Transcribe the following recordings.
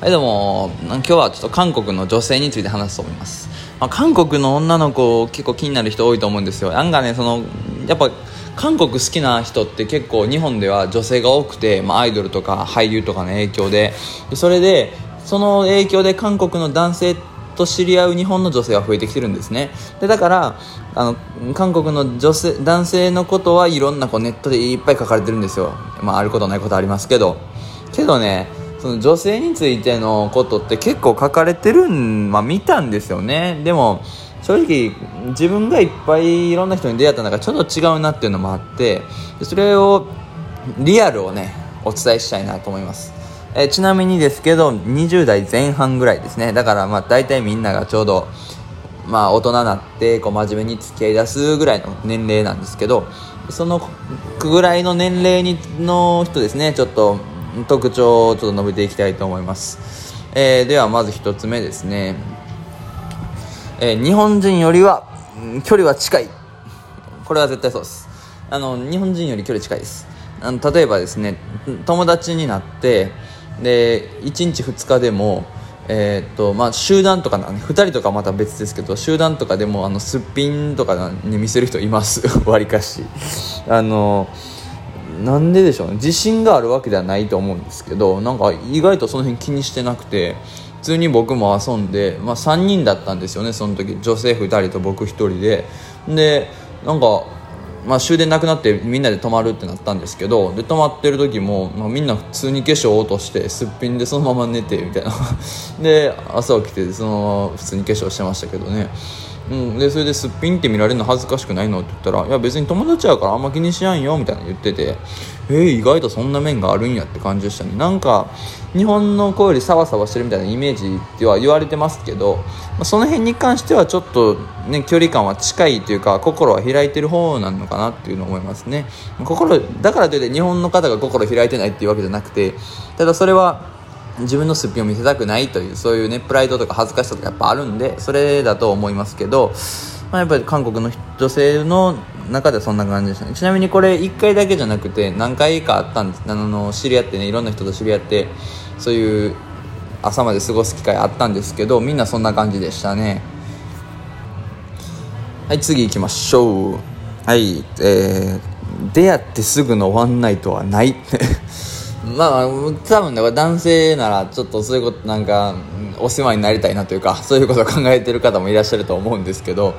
はい、でも。今日はちょっと韓国の女性について話すと思います、まあ、韓国の女の子結構気になる人多いと思うんですよ。なんかねそのやっぱ韓国好きな人って結構日本では女性が多くて、まあ、アイドルとか俳優とかの影響で。それでその影響で韓国の男性と知り合う日本の女性が増えてきてるんですね。でだからあの韓国の女性男性のことはいろんなこうネットでいっぱい書かれてるんですよ、まあ、あることないことありますけど。けどねその女性についてのことって結構書かれてるん、まあ、見たんですよね。でも正直自分がいっぱいいろんな人に出会った中ちょっと違うなっていうのもあってそれをリアルをねお伝えしたいなと思います。えちなみにですけど20代前半ぐらいですね。だからまあ大体みんながちょうどまあ大人になってこう真面目に付き合い出すぐらいの年齢なんですけどそのぐらいの年齢にの人ですねちょっと特徴をちょっと述べていきたいと思います、えー、ではまず1つ目ですね、えー、日本人よりは距離は近い。これは絶対そうです。あの日本人より距離近いです。あの例えばですね友達になってで1日2日でもえーとまあ、集団とか、ね、2人とかまた別ですけど集団とかでもあのすっぴんとかに見せる人います。わりかし。あのなんででしょうね。自信があるわけではないと思うんですけどなんか意外とその辺気にしてなくて普通に僕も遊んで、まあ、3人だったんですよね。その時女性2人と僕1人で。でなんかまあ、終電なくなってみんなで泊まるってなったんですけどで泊まってる時も、まあ、みんな普通に化粧落としてすっぴんでそのまま寝てみたいな。で朝起きてそのまま普通に化粧してましたけどね、うん、でそれですっぴんって見られるの恥ずかしくないの？って言ったら「いや別に友達やからあんま気にしやんよ」みたいな言ってて。えー、意外とそんな面があるんやって感じでしたね。なんか日本の子よりサバサバしてるみたいなイメージでは言われてますけど、まあ、その辺に関してはちょっとね距離感は近いというか心は開いてる方なのかなっていうのを思いますね。心だからといって日本の方が心開いてないっていうわけじゃなくてただそれは自分のすっぴんを見せたくないというそういうねプライドとか恥ずかしさとかやっぱあるんでそれだと思いますけど、まあ、やっぱり韓国の女性の中ではそんな感じでしたね。ちなみにこれ1回だけじゃなくて何回かあったんです。あの知り合ってねいろんな人と知り合ってそういう朝まで過ごす機会あったんですけどみんなそんな感じでしたね。はい次行きましょう。はいえー、出会ってすぐのワンナイトはない。まあ多分だから男性ならちょっとそういうことなんかお世話になりたいなというかそういうことを考えてる方もいらっしゃると思うんですけど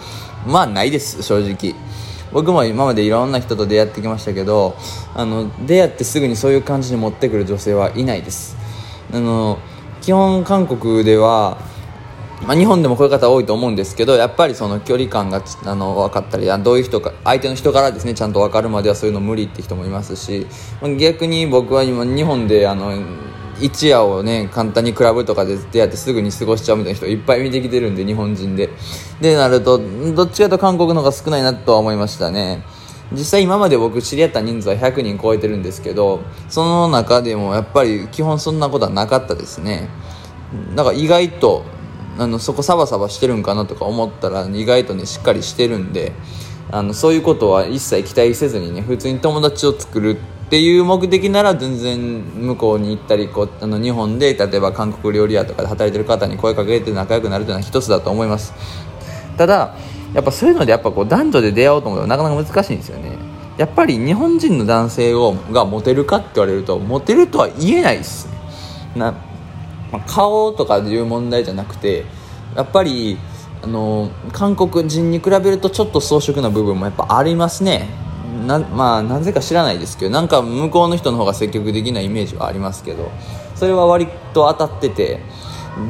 まあないです正直。僕も今までいろんな人と出会ってきましたけどあの出会ってすぐにそういう感じに持ってくる女性はいないです。あの基本韓国では、まあ、日本でもこういう方多いと思うんですけどやっぱりその距離感があの分かったりどういう人か相手の人からですねちゃんと分かるまではそういうの無理って人もいますし逆に僕は今日本であの一夜をね簡単にクラブとかで出会ってすぐに過ごしちゃうみたいな人いっぱい見てきてるんで日本人で。でなるとどっちかと韓国の方が少ないなとは思いましたね。実際今まで僕知り合った人数は100人超えてるんですけどその中でもやっぱり基本そんなことはなかったですね。だか意外とあのそこサバサバしてるんかなとか思ったら意外とねしっかりしてるんであのそういうことは一切期待せずにね普通に友達を作るっていう目的なら全然向こうに行ったりこうあの日本で例えば韓国料理屋とかで働いてる方に声かけて仲良くなるというのは一つだと思います。ただやっぱそういうのでやっぱこう男女で出会おうと思うとなかなか難しいんですよね。やっぱり日本人の男性をがモテるかって言われるとモテるとは言えないですね。な、まあ、顔とかいう問題じゃなくてやっぱりあの韓国人に比べるとちょっと装飾な部分もやっぱありますね。なまあなぜか知らないですけどなんか向こうの人の方が積極的なイメージはありますけどそれは割と当たってて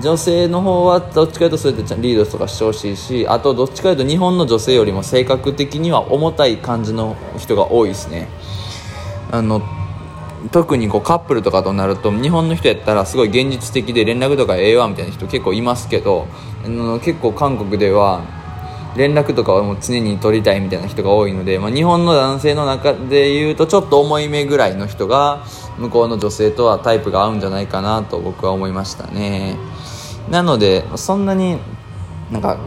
女性の方はどっちかというとそうやってリードとかしてほしいしあとどっちかというと日本の女性よりも性格的には重たい感じの人が多いですね。あの特にこうカップルとかとなると日本の人やったらすごい現実的で連絡とかええわみたいな人結構いますけどあの結構韓国では連絡とかはもう常に取りたいみたいな人が多いので、まあ、日本の男性の中でいうとちょっと重い目ぐらいの人が向こうの女性とはタイプが合うんじゃないかなと僕は思いましたね。なのでそんなになんか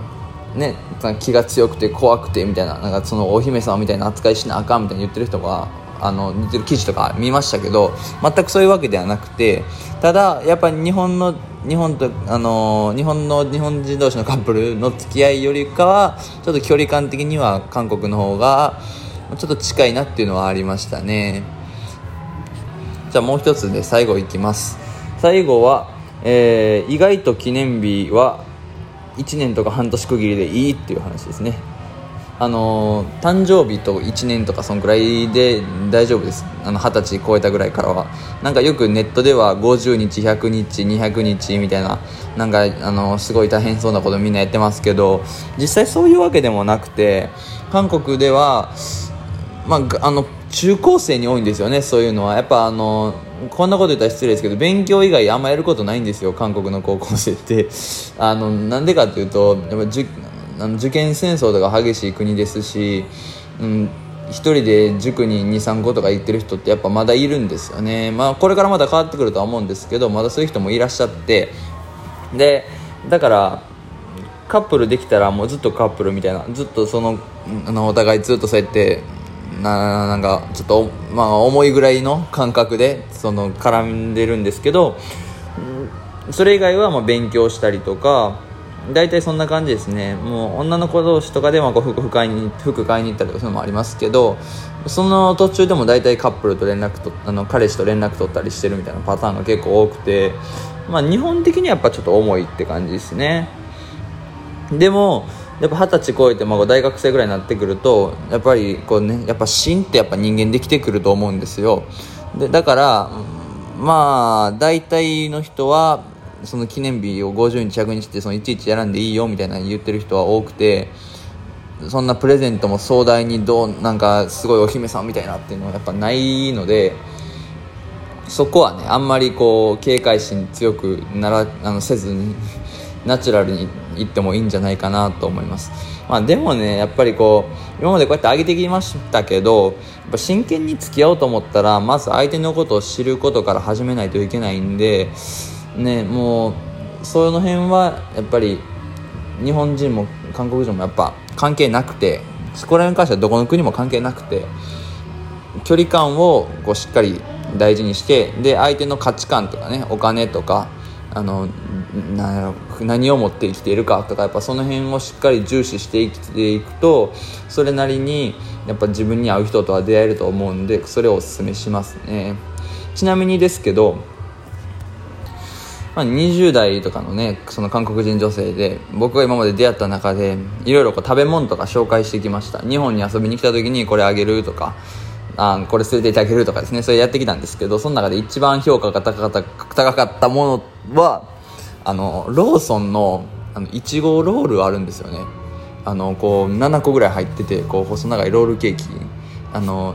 ね気が強くて怖くてみたいななんかそのお姫様みたいな扱いしなあかんみたいに言ってる人があの似てる記事とか見ましたけど全くそういうわけではなくてただやっぱり日本の日本とあの日本の日本人同士のカップルの付き合いよりかはちょっと距離感的には韓国の方がちょっと近いなっていうのはありましたね。じゃあもう一つで最後いきます。最後は、えー、意外と記念日は1年とか半年区切りでいいっていう話ですね。あの誕生日と1年とかそんくらいで大丈夫です。あの20歳超えたぐらいからは。なんかよくネットでは50日100日200日みたいななんかあのすごい大変そうなことみんなやってますけど実際そういうわけでもなくて韓国ではまあ、あの中高生に多いんですよねそういうのは。やっぱあのこんなこと言ったら失礼ですけど勉強以外あんまやることないんですよ韓国の高校生って。あのなんでかっていうとやっぱあの受験戦争とか激しい国ですし、うん、1人で塾に23個とか行ってる人ってやっぱまだいるんですよね、まあ、これからまだ変わってくるとは思うんですけどまだそういう人もいらっしゃって。でだからカップルできたらもうずっとカップルみたいなずっとそのあのお互いずっとそうやってななんかちょっと、まあ、重いぐらいの感覚でその絡んでるんですけどそれ以外はまあ勉強したりとか大体そんな感じですね。もう女の子同士とかでもこう服買いに服買いに行ったりとかそういうのもありますけどその途中でも大体カップルと連絡とあの彼氏と連絡取ったりしてるみたいなパターンが結構多くて、まあ、日本的にはやっぱちょっと重いって感じですね。でもやっぱ二十歳超えて、まあ、大学生ぐらいになってくるとやっぱりこうねやっぱ芯ってやっぱ人間できてくると思うんですよ。でだからまあ大体の人はその記念日を50日100日ってそのいちいちやらんでいいよみたいな言ってる人は多くてそんなプレゼントも壮大にどうなんかすごいお姫さんみたいなっていうのはやっぱないのでそこはねあんまりこう警戒心強くならあのせずにナチュラルにいってもいいんじゃないかなと思います、まあ、でもねやっぱりこう今までこうやって上げてきましたけどやっぱ真剣に付き合おうと思ったらまず相手のことを知ることから始めないといけないんでねもうその辺はやっぱり日本人も韓国人もやっぱ関係なくてそこら辺に関してはどこの国も関係なくて距離感をこうしっかり大事にしてで相手の価値観とかねお金とかあの何を持って生きているかとかやっぱその辺をしっかり重視して生きていくとそれなりにやっぱ自分に合う人とは出会えると思うんでそれをおすすめしますね。ちなみにですけどまあ、20代とかのねその韓国人女性で僕が今まで出会った中でいろいろ食べ物とか紹介してきました。日本に遊びに来た時にこれあげるとかあこれ連れてってあげるとかですね。それやってきたんですけどその中で一番評価が高かった高かったものはあのローソンのあのいちごロールあるんですよね。あのこう7個ぐらい入っててこう細長いロールケーキ。あの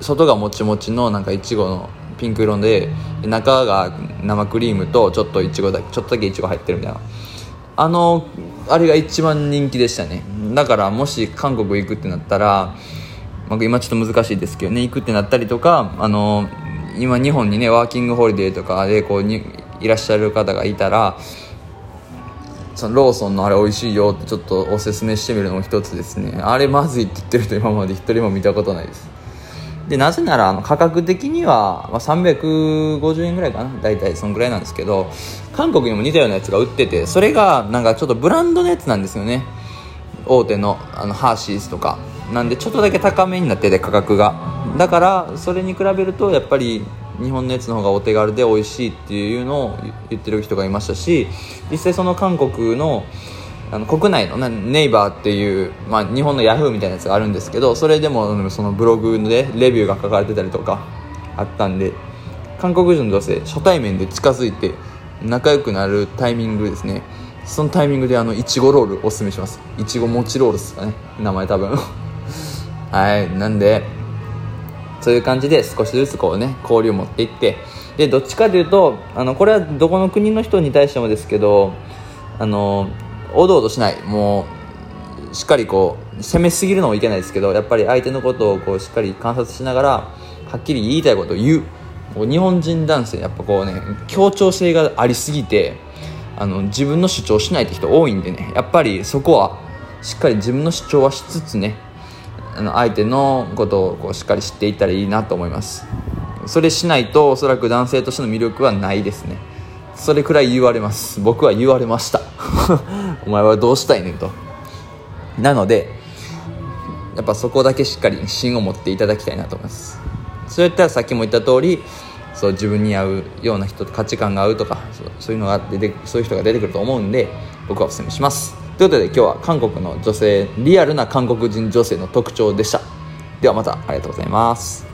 外がもちもちのなんかいちごのピンク色で中が生クリームとちょっといちごだちょっとだけいちご入ってるみたいな。あのあれが一番人気でしたね。だからもし韓国行くってなったら、まあ、今ちょっと難しいですけどね行くってなったりとかあの今日本にねワーキングホリデーとかでこうにいらっしゃる方がいたらそのローソンのあれ美味しいよってちょっとおすすめしてみるのも一つですね。あれまずいって言ってる人今まで一人も見たことないです。でなぜならあの価格的には、まあ、350円ぐらいかな大体そのぐらいなんですけど韓国にも似たようなやつが売っててそれがなんかちょっとブランドのやつなんですよね。大手のあのハーシーズとか。なんでちょっとだけ高めになってて価格が。だからそれに比べるとやっぱり日本のやつの方がお手軽で美味しいっていうのを言ってる人がいましたし実際その韓国のあの国内のネイバーっていう、まあ、日本のヤフーみたいなやつがあるんですけどそれでもそのブログでレビューが書かれてたりとかあったんで韓国人の女性初対面で近づいて仲良くなるタイミングですね。そのタイミングであのいちごロールおすすめします。いちごもちロールですかね。名前多分。はいなんでそういう感じで少しずつこうね交流を持っていってでどっちかというとあのこれはどこの国の人に対してもですけどあのおどおどしない。もうしっかりこう攻めすぎるのもいけないですけどやっぱり相手のことをこうしっかり観察しながらはっきり言いたいことを言う。日本人男性やっぱこうね協調性がありすぎてあの自分の主張しないって人多いんでねやっぱりそこはしっかり自分の主張はしつつねあの相手のことをこうしっかり知っていったらいいなと思います。それしないとおそらく男性としての魅力はないですね。それくらい言われます。僕は言われました。お前はどうしたいねんと。なのでやっぱそこだけしっかり芯を持っていただきたいなと思います。そういったらさっきも言った通りそう自分に合うような人と価値観が合うとかそういうのが出てそういう人が出てくると思うんで僕はお勧めします。ということで今日は韓国の女性リアルな韓国人女性の特徴でした。ではまたありがとうございます。